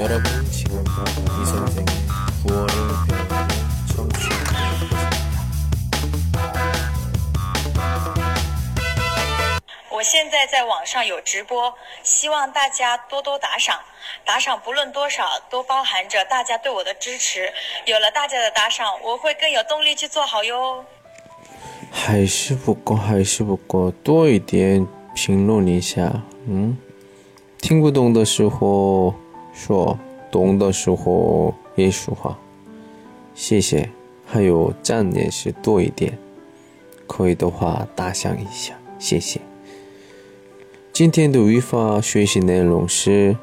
여러분 지금도 이 선생의 구월을 배우고 청취하고 계십니다. 我现在在网上有直播，希望大家多多打赏。打赏不论多少，都包含着大家对我的支持。有了大家的打赏，我会更有动力去做好哟。还是不够，还是不够，多一点评论一下。嗯，听不懂的时候 说，懂的时候也说话。谢谢，还有赞也是多一点，可以的话打赏一下，谢谢。今天的语法学习内容是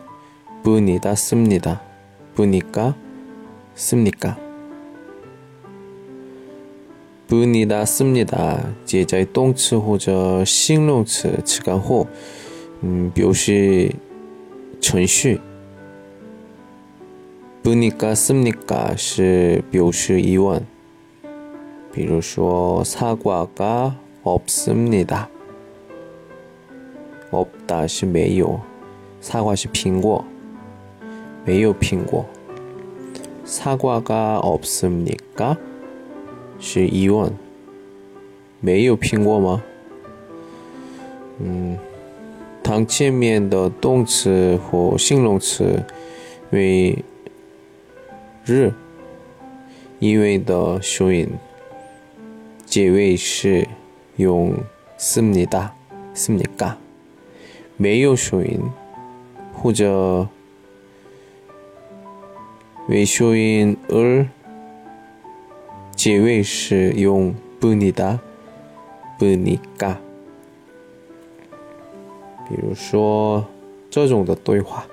不니다씁니다， 不니까씁니까不니다씁니다接在动词或者形容词词干后，嗯，表示程序。 不니까씁니까是表示疑问，比如说사과가없습니다 없다 是没有，사과是苹果，没有苹果。사과가없습니까是疑问，没有苹果吗？嗯，当前面的动词或形容词为 日，因为的收音结尾是用씁니다，씁니까。没有收音，或者为收音而结尾是用不니다不니까比如说这种的对话，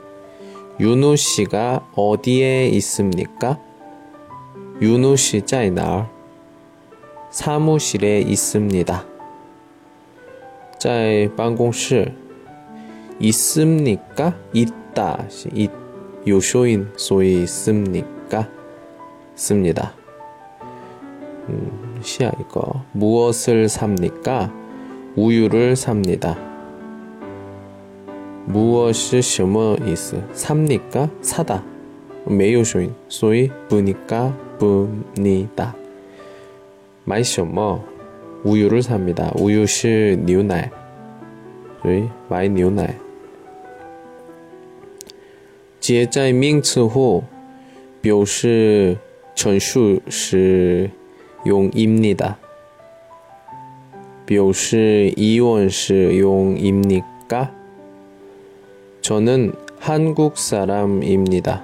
윤우 씨가 어디에 있습니까? 윤우 씨 짜이나 사무실에 있습니다. 짜이 방공실 있습니까? 있다. 요쇼인 소위 있습니까? 씁니다. 음, 시야 이거 무엇을 삽니까? 우유를 삽니다. 무엇이 什么意思? 삽니까? 사다. 매요쇼인 소위 부니까 부니다. 买什么? 우유를 삽니다. 우유是 牛奶. 所以买牛奶。接在名词后，表示陈述是用입니다表示疑问是用입니까 저는한국사람입니다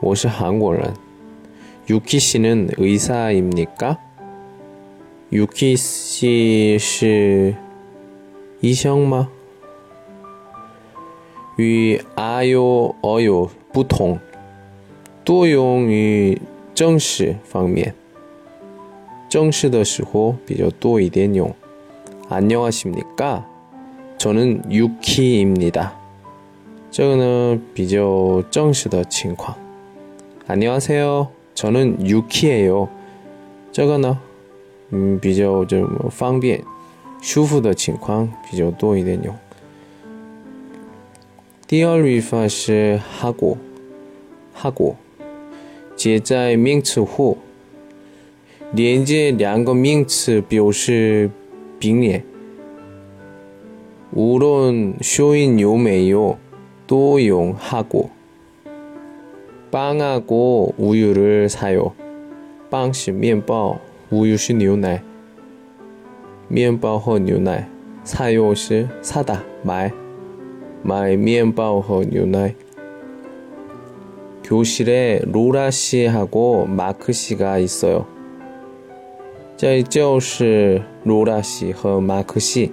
我是韩国人。유키씨는의사입니까유키씨是医生吗？与啊哟、哦哟不同，多用于正式方面。正式的时候比较多一点用。안녕하십니까 저는유키입니다这个呢比较正式的情况。안녕하세요저는유키예요这个呢，嗯，比较这么方便、舒服的情况比较多一点用。第二语法是哈果，哈果接在名词后，连接两个名词表示并列。 无论收音有没有，都用哈果。빵하고우유를사 요。 빵是面包，우유是牛奶。面包和牛奶，사요是사다买。买面包和牛奶。교실에로라씨하고마크씨가있어요在教室，罗拉西和马克西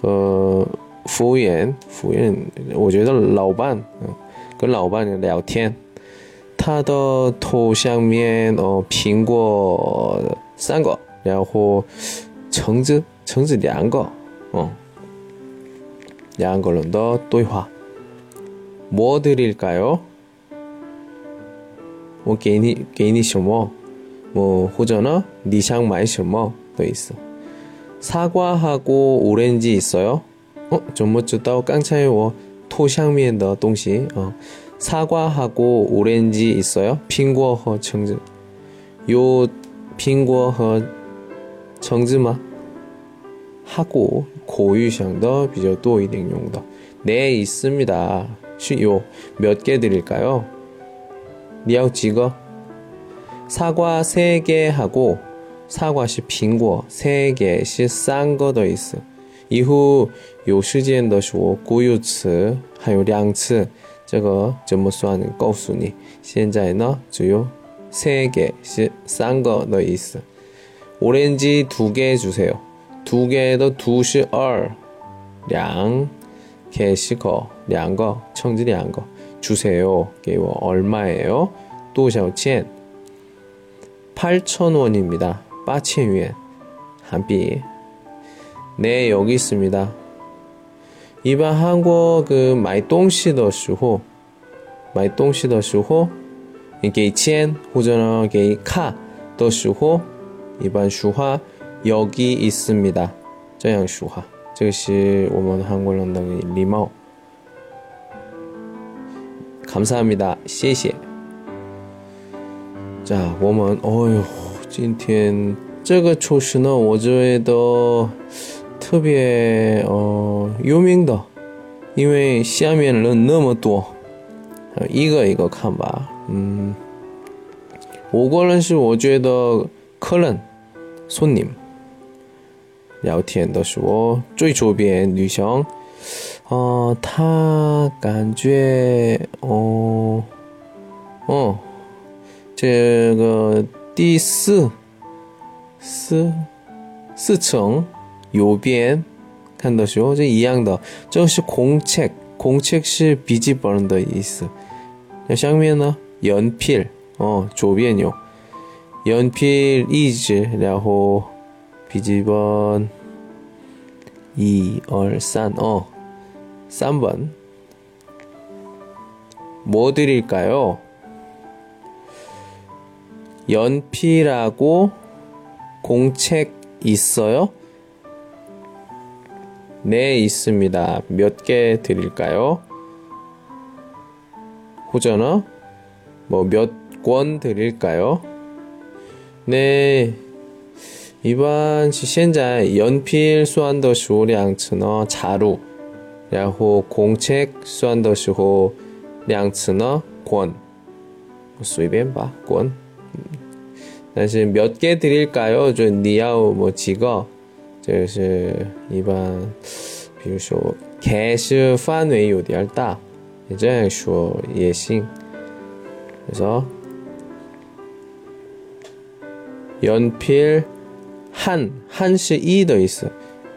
和服务员，服务员，我觉得老板，嗯，跟老板聊天，他的头上面哦，苹果三个，然后橙子，橙子两个，哦，两个人的对话，뭐드릴까 요？ 我给你，给你什么？뭐 호전어 니샹 마이셔머 도 있어. 사과하고 오렌지 있어요? 어, 좀么知道 刚才我 토샹면的 东西 어. 사과하고 오렌지 있어요? 苹果和 橙子. 요 苹果和 橙子吗? 하고 고유샹더 比较多一点用的. 네, 있습니다. 요몇 개 드릴까요? 你要几个? 사과 3개 하고 사과是 苹果 3개是 싼거더 있어. 이후 有时间的时候过一次还有两次这个怎么算告诉你现在呢只有 3개是 싼거더 있어. 오렌지 2개 주세요. 2개의 2是2 两개씩两个청지两个 주세요. 给我 얼마예요? 多少钱? 8,000원입니다. 빠치유엔 한비. 네, 여기 있습니다. 이반 한국 그 마이东西的时候 买东西的时候给钱或者呢给卡的时候 이반 슈화 여기 있습니다. 这样 슈화. 这是我们韩国人的礼貌. 감사합니다. 谢谢。자, 我们 어휴, 今天这个厨师呢，我觉得特别呃有名的，因为下面人那么多，一个一个看吧，嗯，我个人是我觉得客人、손 님聊天的时候，最左边女生，呃，她感觉，哦，哦。这个 디스 스 스청 요변 한다쇼 이제 이양더. 저시 공책 공책시 비지 버는더 이스. 샹면은 연필. 어 조변요. 연필 이즈 라호 비지번 2, 2, 3, 어 3번. 뭐 드릴까요? 연필하고 공책 있어요? 네, 있습니다. 몇 개 드릴까요? 호전어? 뭐 몇 권 드릴까요? 네. 一般是现在 연필 算的数量词呢 자루 然后공책算的时候量词呢권随便吧권 但是몇 개 드릴까요? 就你要么几个？这个是一般，比如说 개시范围有点大这样说也行 그래서 연필 한 한시 이더 있어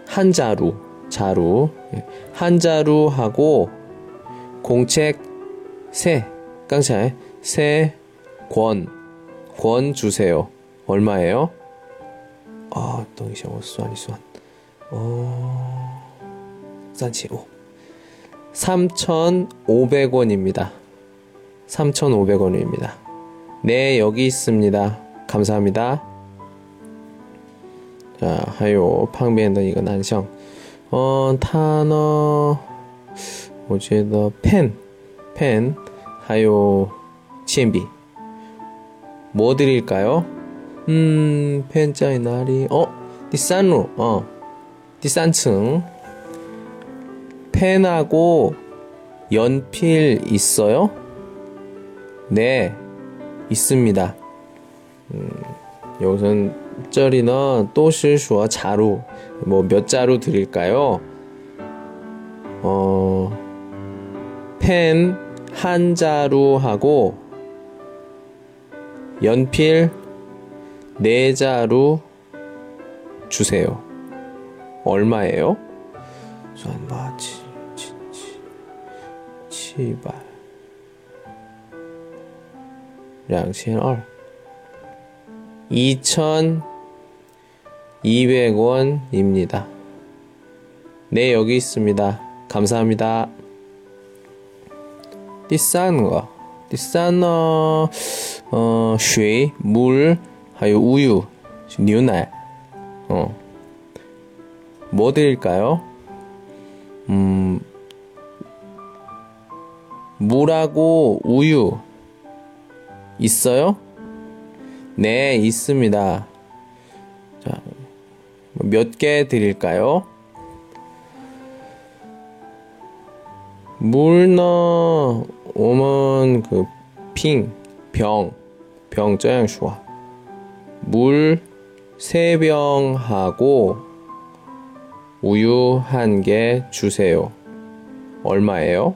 한자루 자루 예. 한자루하고 공책 세 깡차에 세권 권 주세요. 얼마예요? 아, 덩이샤워 수완이 수완. 어, 산치오. 3,500원입니다. 3,500원입니다. 네, 여기 있습니다. 감사합니다. 자, 하요, 팡비엔던 이건 안성. 어, 단어, 뭐지, 더, 펜, 펜, 하요, 치엔비. 뭐 드릴까요? 음, 펜자의 날이, 어, 디산루, 어, 디산층. 펜하고 연필 있어요? 네, 있습니다. 음, 여기서는 절이나 또실수와 자루, 뭐 몇 자루 드릴까요? 어, 펜 한 자루하고 연필 네 자루 주세요. 얼마예요? 算吧七 700 2002 2200원입니다. 네, 여기 있습니다. 감사합니다. 第三个，第三呢， 呃，水、 물, 还有 우유, 牛奶, 어, 뭐 드릴까요? 음, 물하고 우유 있어요? 네, 있습니다. 자, 몇 개 드릴까요? 물나 오면 그 핑, 병, 병 쩌양 좋아. 물세 병하고 우유 한 개 주세요. 얼마예요?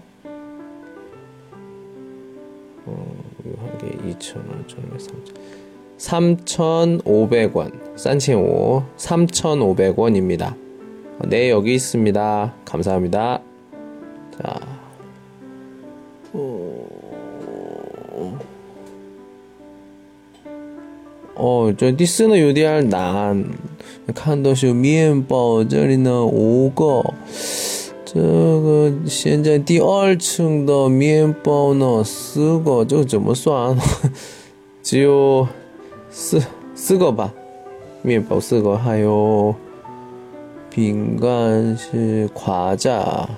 어, 우유 한 개 2,000원, 1,000원, 3,000원. 3,500원. 산칭오 3,500원입니다. 네, 여기 있습니다. 감사합니다. 자. 哦，这第四呢有点难，看到是面包，这里呢五个，这个现在第二层的面包呢四个，这个怎么算？只有四四个吧，面包四个，还有饼干是夸炸。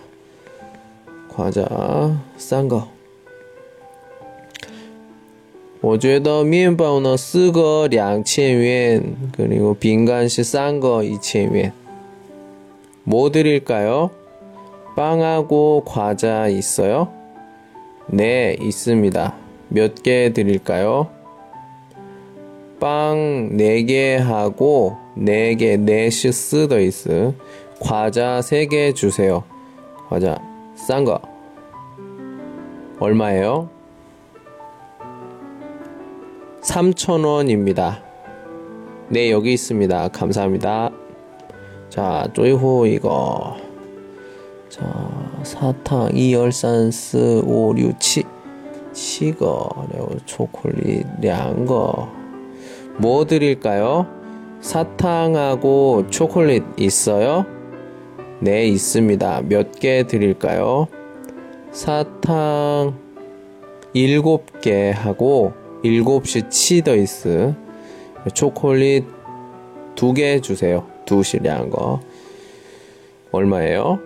夸炸三个。我觉得面包呢四个两千元，그리고빈간是三个一千元。뭐 드릴까요? 빵하고 과자 있어요? 네, 있습니다. 몇 개 드릴까요? 빵 4개 하고 4개, 4시 쓰더 있어. 과자 3개 주세요. 과자 싼 거. 얼마예요? 3,000원입니다. 네, 여기 있습니다. 감사합니다. 자, 쪼이호 이거. 자, 사탕 2, 2, 3, 4, 5, 6, 7. 7个, 그리고 초콜릿 2个. 뭐 드릴까요? 사탕하고 초콜릿 있어요? 네, 있습니다. 몇 개 드릴까요? 사탕 7개 하고 7시 치더이스 초콜릿 두 개 주세요. 두 실량 거. 얼마예요?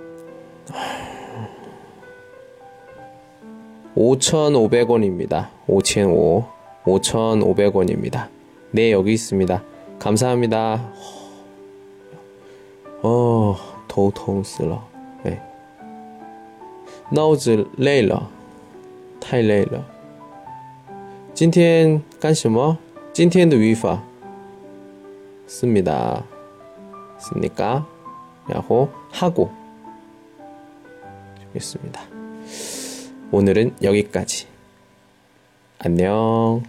5,500원입니다. 5,500. 5,500원입니다. 네, 여기 있습니다. 감사합니다. 어, 头痛死了。哎，脑子累了，太累了。 今天干什么？今天的语法씁니다。 씁니까? 然后하고 하겠습니다. 오늘은 여기까지. 안녕.